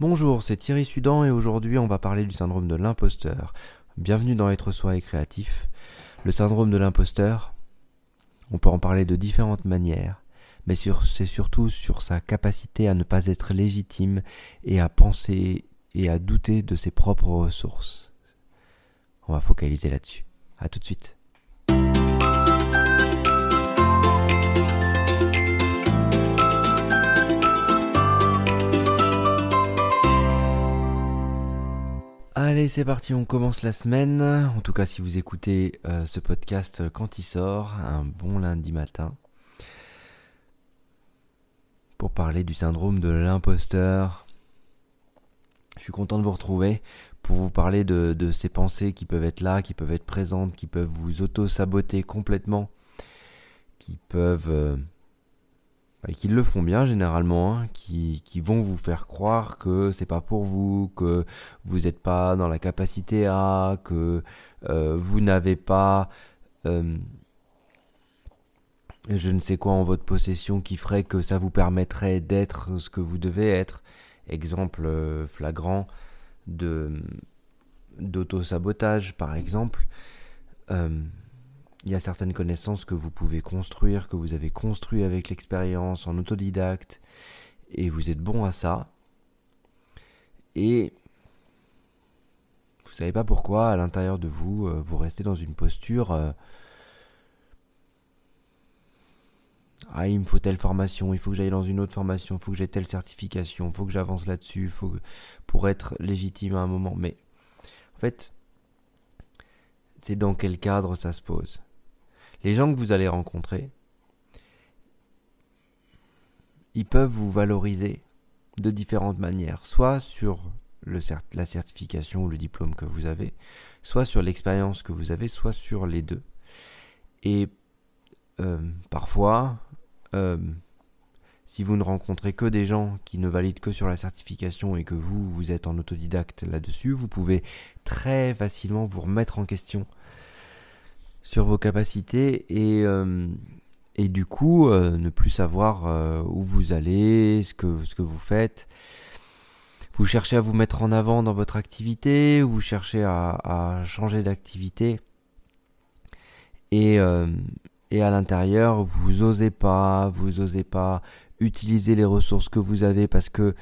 Bonjour, c'est Thierry Sudan et aujourd'hui on va parler du syndrome de l'imposteur. Bienvenue dans Être Soi et Créatif. Le syndrome de l'imposteur, on peut en parler de différentes manières, mais c'est surtout sur sa capacité à ne pas être légitime et à penser et à douter de ses propres ressources. On va focaliser là-dessus. A tout de suite. Allez, c'est parti, on commence la semaine. En tout cas, si vous écoutez euh, ce podcast quand il sort, un bon lundi matin, pour parler du syndrome de l'imposteur. Je suis content de vous retrouver pour vous parler de, ces pensées qui peuvent être là, qui peuvent être présentes, qui peuvent vous auto-saboter complètement, qui peuvent... Et qui le font bien généralement, hein, qui, qui, vont vous faire croire que c'est pas pour vous, que vous n'êtes pas dans la capacité à, que euh, vous n'avez pas euh, je ne sais quoi en votre possession qui ferait que ça vous permettrait d'être ce que vous devez être. Exemple euh, flagrant de d'auto-sabotage par exemple il y a certaines connaissances que vous pouvez construire, que vous avez construit avec l'expérience, en autodidacte, et vous êtes bon à ça. Et vous savez pas pourquoi, à l'intérieur de vous, euh, vous restez dans une posture euh, Ah, il me faut telle formation, il faut que j'aille dans une autre formation, il faut que j'ai telle certification, il faut que j'avance là-dessus, faut pour être légitime à un moment. Mais en fait, c'est dans quel cadre ça se pose les gens que vous allez rencontrer, ils peuvent vous valoriser de différentes manières, soit sur la certification ou le diplôme que vous avez, soit sur l'expérience que vous avez, soit sur les deux. Et euh, parfois, euh, si vous ne rencontrez que des gens qui ne valident que sur la certification et que vous, vous êtes en autodidacte là-dessus, vous pouvez très facilement vous remettre en question sur vos capacités et, euh, du coup euh, ne plus savoir euh, où vous allez, ce que, vous faites. Vous cherchez à vous mettre en avant dans votre activité, vous cherchez à, changer d'activité et, et à l'intérieur vous osez pas, vous osez pas utiliser les ressources que vous avez parce que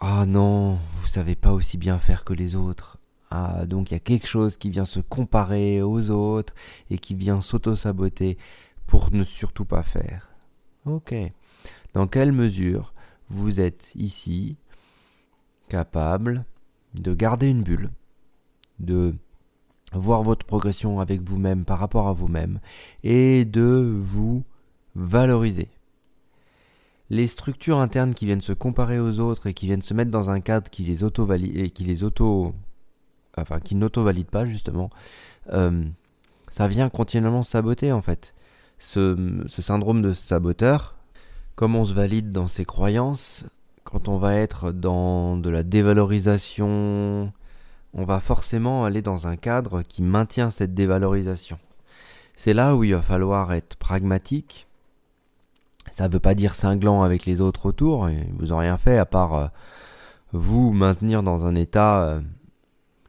ah non, vous savez pas aussi bien faire que les autres. Ah, donc il y a quelque chose qui vient se comparer aux autres et qui vient s'auto-saboter pour ne surtout pas faire. Ok. Dans quelle mesure vous êtes ici capable de garder une bulle, de voir votre progression avec vous-même par rapport à vous-même et de vous valoriser? Les structures internes qui viennent se comparer aux autres et qui viennent se mettre dans un cadre qui les et qui les auto enfin qui n'auto-valide pas justement, euh, ça vient continuellement saboter en fait. Ce, syndrome de saboteur, comme on se valide dans ses croyances, quand on va être dans de la dévalorisation, on va forcément aller dans un cadre qui maintient cette dévalorisation. C'est là où il va falloir être pragmatique. Ça ne veut pas dire cinglant avec les autres autour, vous n'ont rien fait à part euh, vous maintenir dans un état euh,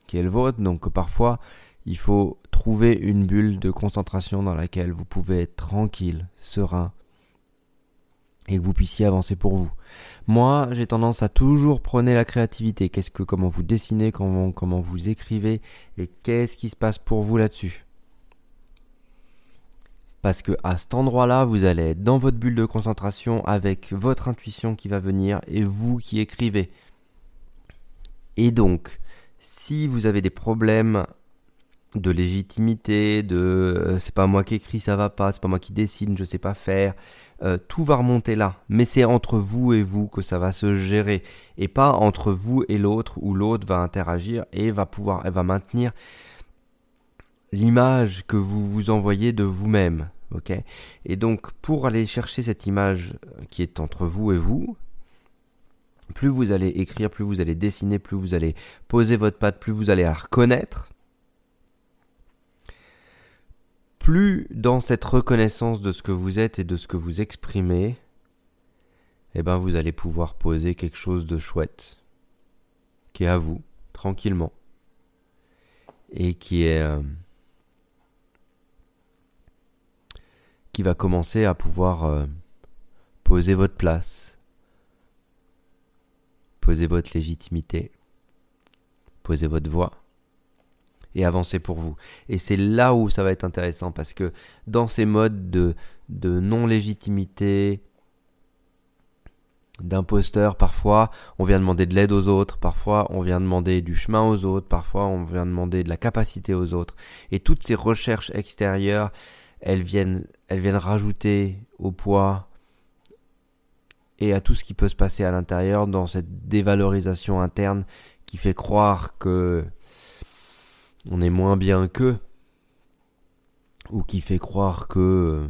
qui est le vôtre. Donc parfois, il faut trouver une bulle de concentration dans laquelle vous pouvez être tranquille, serein, et que vous puissiez avancer pour vous. Moi, j'ai tendance à toujours prôner la créativité. Qu'est-ce que, comment vous dessinez, comment, comment vous écrivez, et qu'est-ce qui se passe pour vous là-dessus? Parce que à cet endroit-là, vous allez être dans votre bulle de concentration avec votre intuition qui va venir et vous qui écrivez. Et donc, si vous avez des problèmes de légitimité, de euh, c'est pas moi qui écris, ça va pas, c'est pas moi qui dessine, je sais pas faire, euh, tout va remonter là. Mais c'est entre vous et vous que ça va se gérer et pas entre vous et l'autre où l'autre va interagir et va pouvoir, elle va maintenir l'image que vous vous envoyez de vous-même. Et donc pour aller chercher cette image qui est entre vous et vous, plus vous allez écrire, plus vous allez dessiner, plus vous allez poser votre patte, plus vous allez la reconnaître, plus dans cette reconnaissance de ce que vous êtes et de ce que vous exprimez, eh ben vous allez pouvoir poser quelque chose de chouette. qui est à vous, tranquillement, et qui est euh, qui va commencer à pouvoir euh, poser votre place, poser votre légitimité, poser votre voix et avancer pour vous. Et c'est là où ça va être intéressant parce que dans ces modes de, non-légitimité, d'imposteur, parfois on vient demander de l'aide aux autres, parfois on vient demander du chemin aux autres, parfois on vient demander de la capacité aux autres. Et toutes ces recherches extérieures, elles viennent rajouter au poids et à tout ce qui peut se passer à l'intérieur dans cette dévalorisation interne qui fait croire que on est moins bien qu'eux ou qui fait croire que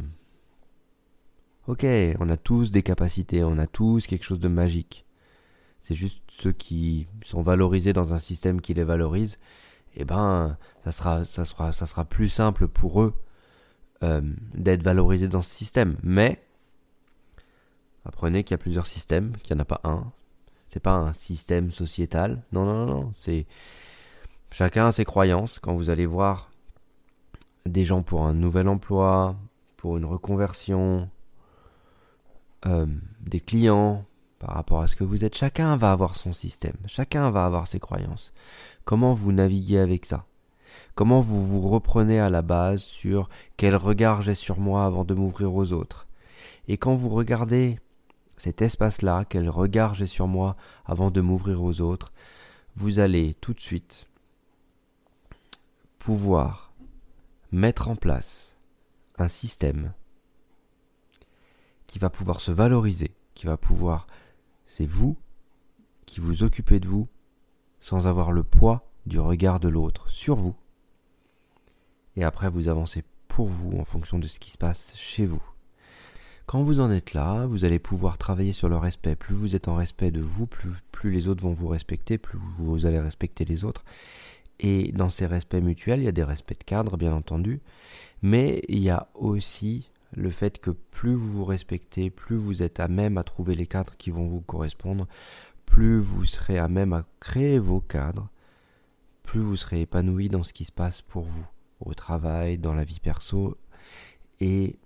ok, on a tous des capacités, on a tous quelque chose de magique. C'est juste ceux qui sont valorisés dans un système qui les valorise, eh ben, ça sera, ça sera, ça sera plus simple pour eux euh, d'être valorisés dans ce système. Mais apprenez qu'il y a plusieurs systèmes, qu'il n'y en a pas un. C'est pas un système sociétal. Non, non, non, non. C'est chacun a ses croyances. Quand vous allez voir des gens pour un nouvel emploi, pour une reconversion, euh, des clients, par rapport à ce que vous êtes, chacun va avoir son système, chacun va avoir ses croyances. Comment vous naviguez avec ça? Comment vous vous reprenez à la base sur quel regard j'ai sur moi avant de m'ouvrir aux autres? Et quand vous regardez cet espace-là, quel regard j'ai sur moi avant de m'ouvrir aux autres, vous allez tout de suite pouvoir mettre en place un système qui va pouvoir se valoriser, qui va pouvoir, c'est vous qui vous occupez de vous sans avoir le poids du regard de l'autre sur vous. Et après, vous avancez pour vous en fonction de ce qui se passe chez vous. Quand vous en êtes là, vous allez pouvoir travailler sur le respect. Plus vous êtes en respect de vous, plus, les autres vont vous respecter, plus vous allez respecter les autres. Et dans ces respects mutuels, il y a des respects de cadre, bien entendu, mais il y a aussi le fait que plus vous vous respectez, plus vous êtes à même à trouver les cadres qui vont vous correspondre, plus vous serez à même à créer vos cadres, plus vous serez épanoui dans ce qui se passe pour vous, au travail, dans la vie perso et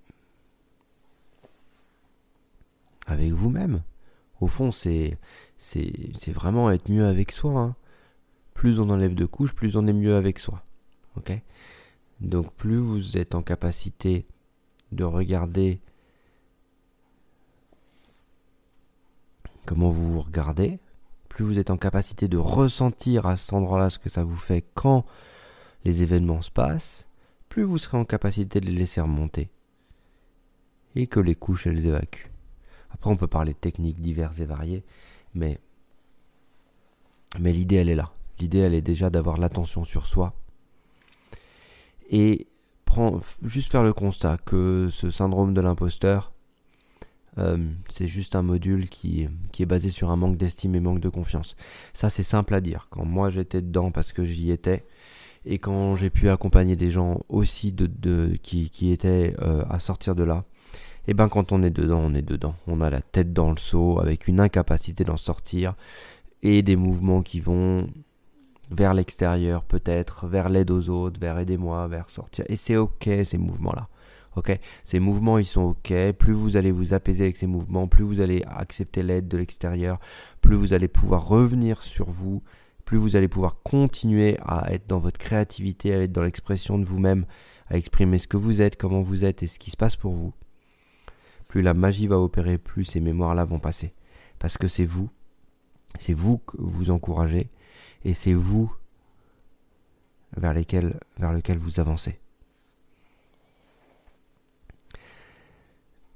avec vous-même. Au fond, c'est vraiment être mieux avec soi. Hein. Plus on enlève de couches, plus on est mieux avec soi. Donc plus vous êtes en capacité de regarder comment vous vous regardez, plus vous êtes en capacité de ressentir à cet endroit-là ce que ça vous fait quand les événements se passent, plus vous serez en capacité de les laisser remonter et que les couches elles évacuent. Après on peut parler de techniques diverses et variées, mais mais l'idée elle est là. L'idée elle est déjà d'avoir l'attention sur soi et juste faire le constat que ce syndrome de l'imposteur, euh, c'est juste un module qui, est basé sur un manque d'estime et manque de confiance. Ça, c'est simple à dire. Quand moi j'étais dedans parce que j'y étais, et quand j'ai pu accompagner des gens aussi de, qui étaient euh, à sortir de là, et eh ben quand on est dedans, on est dedans. On a la tête dans le seau avec une incapacité d'en sortir et des mouvements qui vont vers l'extérieur peut-être, vers l'aide aux autres, vers aidez-moi, vers sortir. Et c'est ok ces mouvements-là. Ok, ces mouvements ils sont ok. Plus vous allez vous apaiser avec ces mouvements, plus vous allez accepter l'aide de l'extérieur, plus vous allez pouvoir revenir sur vous, plus vous allez pouvoir continuer à être dans votre créativité, à être dans l'expression de vous-même, à exprimer ce que vous êtes, comment vous êtes et ce qui se passe pour vous. Plus la magie va opérer, plus ces mémoires-là vont passer. Parce que c'est vous, c'est vous que vous encouragez, et c'est vous vers, lesquels, lequel vous avancez.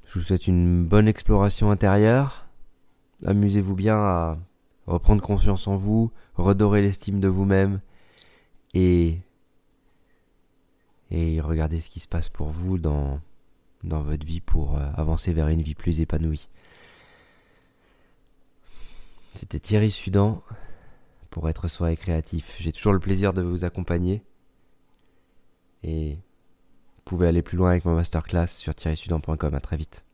Je vous souhaite une bonne exploration intérieure. Amusez-vous bien à reprendre confiance en vous, redorer l'estime de vous-même et, et regardez ce qui se passe pour vous dans, dans votre vie pour euh, avancer vers une vie plus épanouie. C'était Thierry Sudan pour être soi et créatif. J'ai toujours le plaisir de vous accompagner. Et vous pouvez aller plus loin avec ma masterclass sur thierrysudan.com. À très vite.